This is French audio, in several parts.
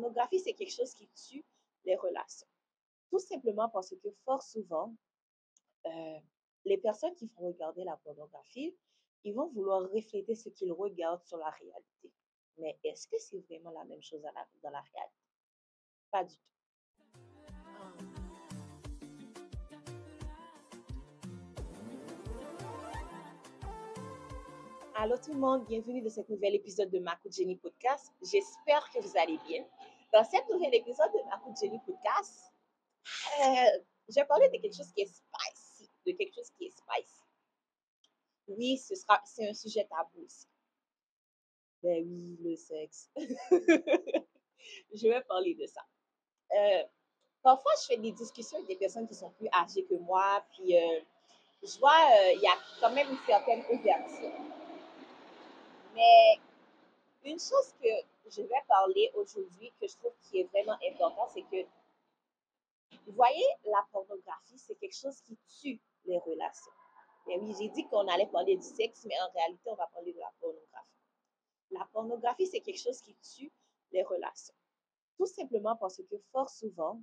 pornographie, c'est quelque chose qui tue les relations. Tout simplement parce que fort souvent, euh, les personnes qui vont regarder la pornographie, ils vont vouloir refléter ce qu'ils regardent sur la réalité. Mais est-ce que c'est vraiment la même chose dans la réalité? Pas du tout. Allô tout le monde, bienvenue dans ce nouvel épisode de Makou Jenny Podcast. J'espère que vous allez bien. Dans cet nouvel épisode de Makou Jenny Podcast, euh, je vais parler de quelque chose qui est spicy, de quelque chose qui est spicy. Oui, ce sera, c'est un sujet tabou aussi. Ben oui, le sexe. je vais parler de ça. Euh, parfois, je fais des discussions avec des personnes qui sont plus âgées que moi, puis euh, je vois, il y a quand même une certaine ouverture. Mais une chose que je vais parler aujourd'hui, que je trouve qui est vraiment important, c'est que, vous voyez, la pornographie, c'est quelque chose qui tue les relations. Et oui, j'ai dit qu'on allait parler du sexe, mais en réalité, on va parler de la pornographie. La pornographie, c'est quelque chose qui tue les relations. Tout simplement parce que fort souvent,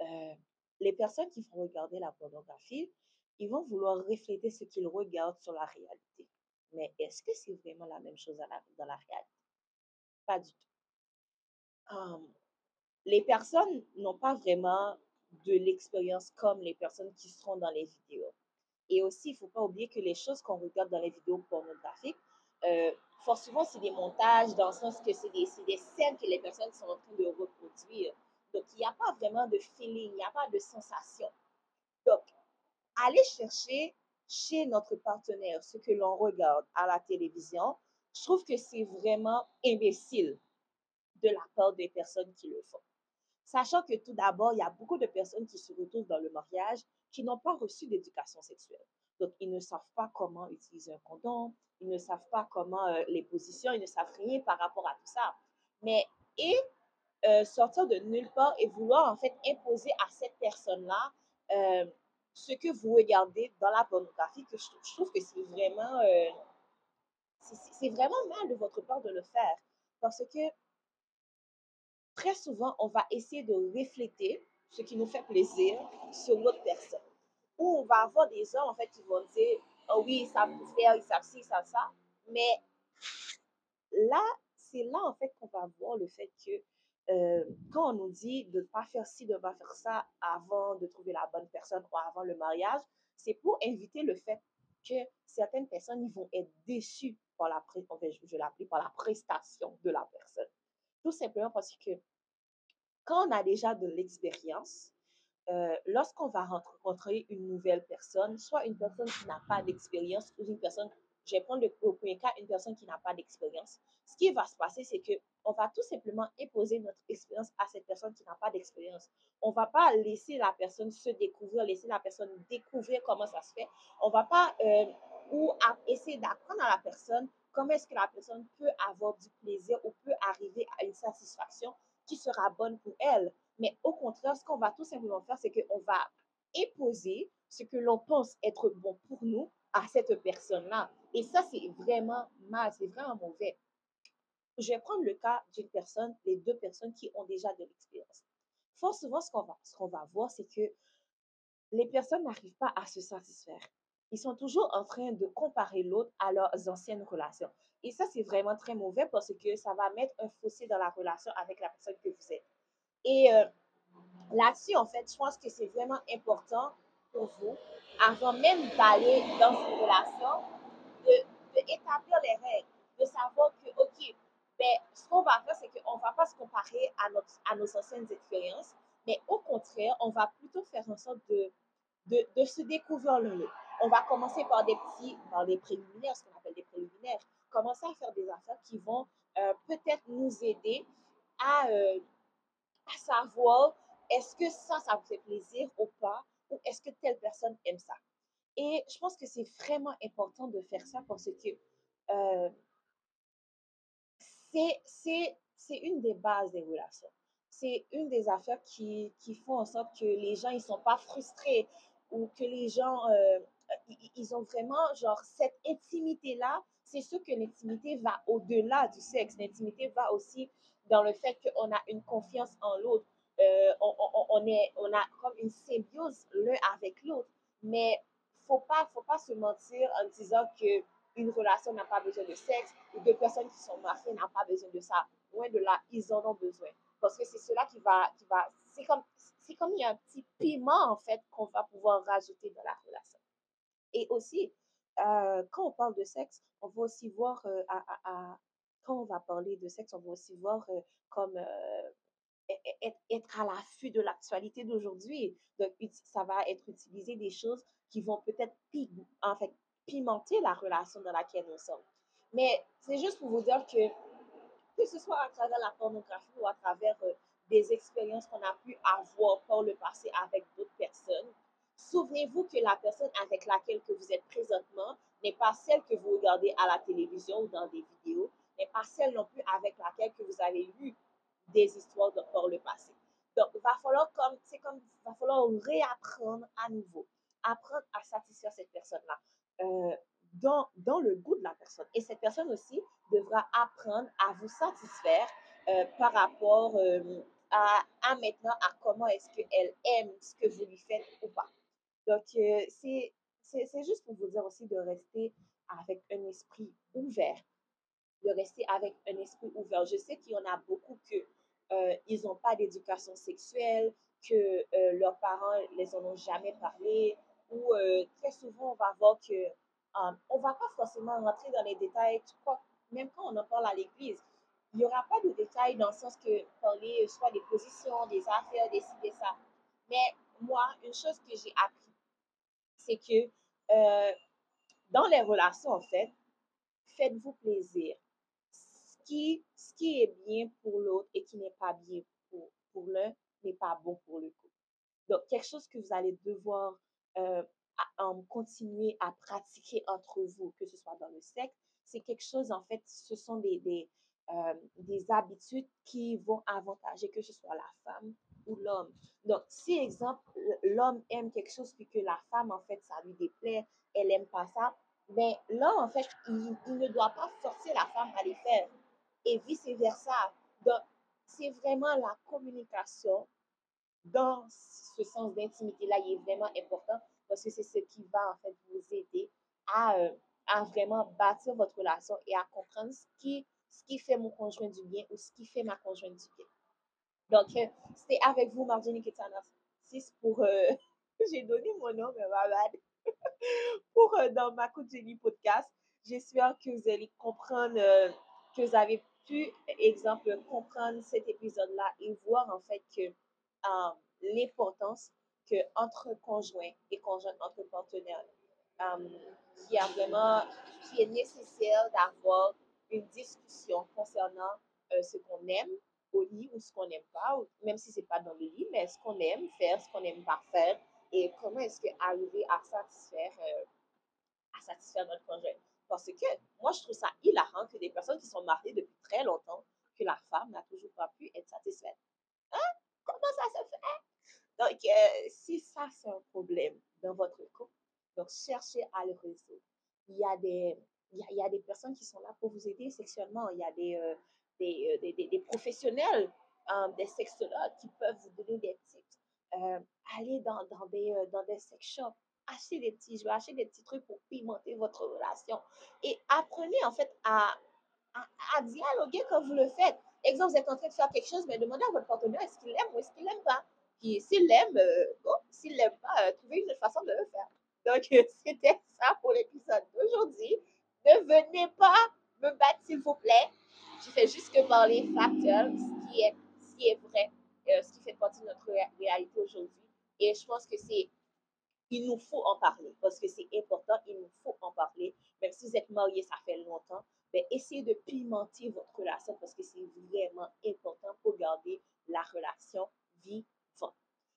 euh, les personnes qui vont regarder la pornographie, ils vont vouloir refléter ce qu'ils regardent sur la réalité. Mais est-ce que c'est vraiment la même chose dans la réalité? Pas du tout. les personnes n'ont pas vraiment de l'expérience comme les personnes qui seront dans les vidéos. Et aussi, il ne faut pas oublier que les choses qu'on regarde dans les vidéos pornographiques, euh, fort souvent, c'est des montages dans le sens que c'est des, des, scènes que les personnes sont en train de reproduire. Donc, il n'y a pas vraiment de feeling, il n'y a pas de sensation. Donc, allez chercher chez notre partenaire ce que l'on regarde à la télévision, je trouve que c'est vraiment imbécile de la part des personnes qui le font. Sachant que tout d'abord, il y a beaucoup de personnes qui se retrouvent dans le mariage qui n'ont pas reçu d'éducation sexuelle. Donc, ils ne savent pas comment utiliser un condom, ils ne savent pas comment euh, les positions, ils ne savent rien par rapport à tout ça. Mais, et euh, sortir de nulle part et vouloir en fait imposer à cette personne-là euh, ce que vous regardez dans la pornographie, que je, trouve que c'est vraiment, euh, c'est vraiment mal de votre part de le faire. Parce que très souvent, on va essayer de refléter ce qui nous fait plaisir sur l'autre personne. Ou on va avoir des hommes, en fait, qui vont dire, oh oui, ils savent faire, ils savent ça. Mais là, c'est là, en fait, qu'on va voir le fait que euh, quand on nous dit de ne pas faire ci, de ne pas faire ça avant de trouver la bonne personne ou avant le mariage, c'est pour éviter le fait que certaines personnes ils vont être déçues par la, je l'appeler par la prestation de la personne. Tout simplement parce que quand on a déjà de l'expérience, euh, lorsqu'on va rencontrer une nouvelle personne, soit une personne qui n'a pas d'expérience ou une personne je vais prendre au premier cas une personne qui n'a pas d'expérience. Ce qui va se passer, c'est que on va tout simplement imposer notre expérience à cette personne qui n'a pas d'expérience. On va pas laisser la personne se découvrir, laisser la personne découvrir comment ça se fait. On va pas euh, essayer d'apprendre à la personne comment est-ce que la personne peut avoir du plaisir ou peut arriver à une satisfaction qui sera bonne pour elle. Mais au contraire, ce qu'on va tout simplement faire, c'est qu'on va imposer ce que l'on pense être bon pour nous à cette personne-là. Et ça, c'est vraiment mal, c'est vraiment mauvais. Je vais prendre le cas d'une personne, les deux personnes qui ont déjà de l'expérience. Fort souvent, ce qu'on va, ce va voir, c'est que les personnes n'arrivent pas à se satisfaire. Ils sont toujours en train de comparer l'autre à leurs anciennes relations. Et ça, c'est vraiment très mauvais parce que ça va mettre un fossé dans la relation avec la personne que vous êtes. Et euh, là-dessus, en fait, je pense que c'est vraiment important pour vous, avant même d'aller dans une relation, de, établir les règles, de savoir que, OK, ben, ce qu'on va faire, c'est qu'on ne va pas se comparer à, à nos anciennes expériences, mais au contraire, on va plutôt faire en sorte de, de, de se découvrir le On va commencer par des petits, par des préliminaires, ce qu'on appelle des préliminaires, commencer à faire des affaires qui vont euh, peut-être nous aider à, euh, à savoir est-ce que ça, ça vous fait plaisir ou pas, ou est-ce que telle personne aime ça. Et je pense que c'est vraiment important de faire ça parce que euh, c'est une des bases des relations. C'est une des affaires qui, qui, font en sorte que les gens ils sont pas frustrés ou que les gens euh, ils, ont vraiment genre cette intimité là c'est sûr que l'intimité va au-delà du sexe. L'intimité va aussi dans le fait qu'on a une confiance en l'autre. Euh, on, on, on, on a comme une symbiose l'un avec l'autre. Mais faut pas, faut pas se mentir en disant que une relation n'a pas besoin de sexe ou deux personnes qui sont mariées n'ont pas besoin de ça. Loin de là, ils en ont besoin. Parce que c'est cela qui va, qui va, c'est comme, c'est comme il y a un petit piment, en fait, qu'on va pouvoir rajouter dans la relation. Et aussi, euh, quand on parle de sexe, on va aussi voir, euh, à, quand on va parler de sexe, on va aussi voir euh, comme être, à l'affût de l'actualité d'aujourd'hui. Donc, ça va être utiliser des choses qui vont peut-être pimenter la relation dans laquelle nous sommes. Mais c'est juste pour vous dire que, que ce soit à travers la pornographie ou à travers euh, des expériences qu'on a pu avoir par le passé avec d'autres personnes, souvenez-vous que la personne avec laquelle que vous êtes présentement n'est pas celle que vous regardez à la télévision ou dans des vidéos, n'est pas celle non plus avec laquelle que vous avez eu des histoires de, par le passé. Donc, va falloir comme, c'est comme, va falloir réapprendre à nouveau, apprendre à satisfaire cette personne-là. Euh, dans, dans, le goût de la personne. Et cette personne aussi devra apprendre à vous satisfaire euh, par rapport euh, à, à, maintenant à comment est-ce qu'elle aime ce que vous lui faites ou pas. Donc, c'est c'est juste pour vous dire aussi de rester avec un esprit ouvert, de rester avec un esprit ouvert. Je sais qu'il y en a beaucoup que euh, ils n'ont pas d'éducation sexuelle, que euh, leurs parents les en ont jamais parlé, ou euh, très souvent on va voir que on va pas forcément rentrer dans les détails. Crois, même quand on en parle à l'église, il n'y aura pas de détails dans le sens que parler soit des positions, des affaires, des ci, ça. Mais moi, une chose que j'ai appris, c'est que dans les relations, en fait, faites-vous plaisir ce qui est bien pour l'autre et qui n'est pas bien pour, pour l'un n'est pas bon pour le couple. Donc, quelque chose que vous allez devoir euh, continuer à pratiquer entre vous, que ce soit dans le sexe, c'est quelque chose, en fait, ce sont des, des, euh, des habitudes qui vont avantager que ce soit la femme ou l'homme. Donc, si, exemple, l'homme aime quelque chose puis que la femme, en fait, ça lui déplaît, elle n'aime pas ça, ben l'homme, en fait, il, il, ne doit pas forcer la femme à les faire et vice-versa. Donc, c'est vraiment la communication dans ce sens d'intimité-là, il est vraiment important parce que c'est ce qui va en fait vous aider à, euh, à vraiment bâtir votre relation et à comprendre ce qui, ce qui fait mon conjoint du bien ou ce qui fait ma conjointe du bien. Donc, euh, c'était avec vous, Marjorie Ketanas 6 pour... Euh, j'ai donné mon nom, mais malade. pour dans ma Jenny podcast. J'espère que vous allez comprendre, que vous avez pu, exemple, comprendre cet épisode-là et voir en fait que euh, l'importance que entre conjoints et conjoints entre partenaires, euh, qui a vraiment, qui est nécessaire d'avoir une discussion concernant euh, ce qu'on aime au lit ou ce qu'on n'aime pas, même si c'est pas dans le lit, mais ce qu'on aime faire, ce qu'on n'aime pas faire, et comment est-ce que arriver à satisfaire, à satisfaire notre conjoint. Parce que moi, je trouve ça hilarant que des personnes qui sont mariées depuis très longtemps, que la femme n'a toujours pas pu être satisfaite. Hein? Comment ça se fait? Donc, euh, si ça, c'est un problème dans votre couple, donc cherchez à le résoudre. Il y a des, il y a, des personnes qui sont là pour vous aider sexuellement. Il y a des, euh, euh, des, des, professionnels, des sexologues qui peuvent vous donner des tips. Allez dans, dans, des, dans des sex shops achetez des petits jeux, achetez des petits trucs pour pimenter votre relation. Et apprenez en fait à, dialoguer quand vous le faites. Exemple, vous êtes en train de faire quelque chose, mais demandez à votre partenaire est-ce qu'il aime ou est-ce qu'il n'aime pas? Puis s'il l'aime, euh, bon, s'il l'aime pas, euh, trouvez une autre façon de le faire. Donc, c'était ça pour l'épisode d'aujourd'hui. Ne venez pas me battre, s'il vous plaît. Je fais juste que parler factuel, ce qui est, qui est vrai, euh, ce qui fait partie de notre réalité aujourd'hui. Et je pense que c'est il nous faut en parler parce que c'est important, il nous faut en parler. Même si vous êtes marié, ça fait longtemps, mais essayez de pimenter votre relation parce que c'est vraiment important pour garder la relation vivante.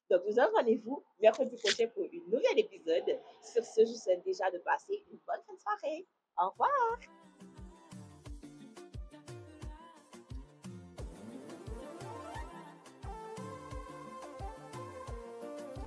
Donc, nous avons rendez-vous mercredi prochain pour un nouvel épisode. Sur ce, je vous souhaite déjà de passer une bonne fin de soirée. Au revoir!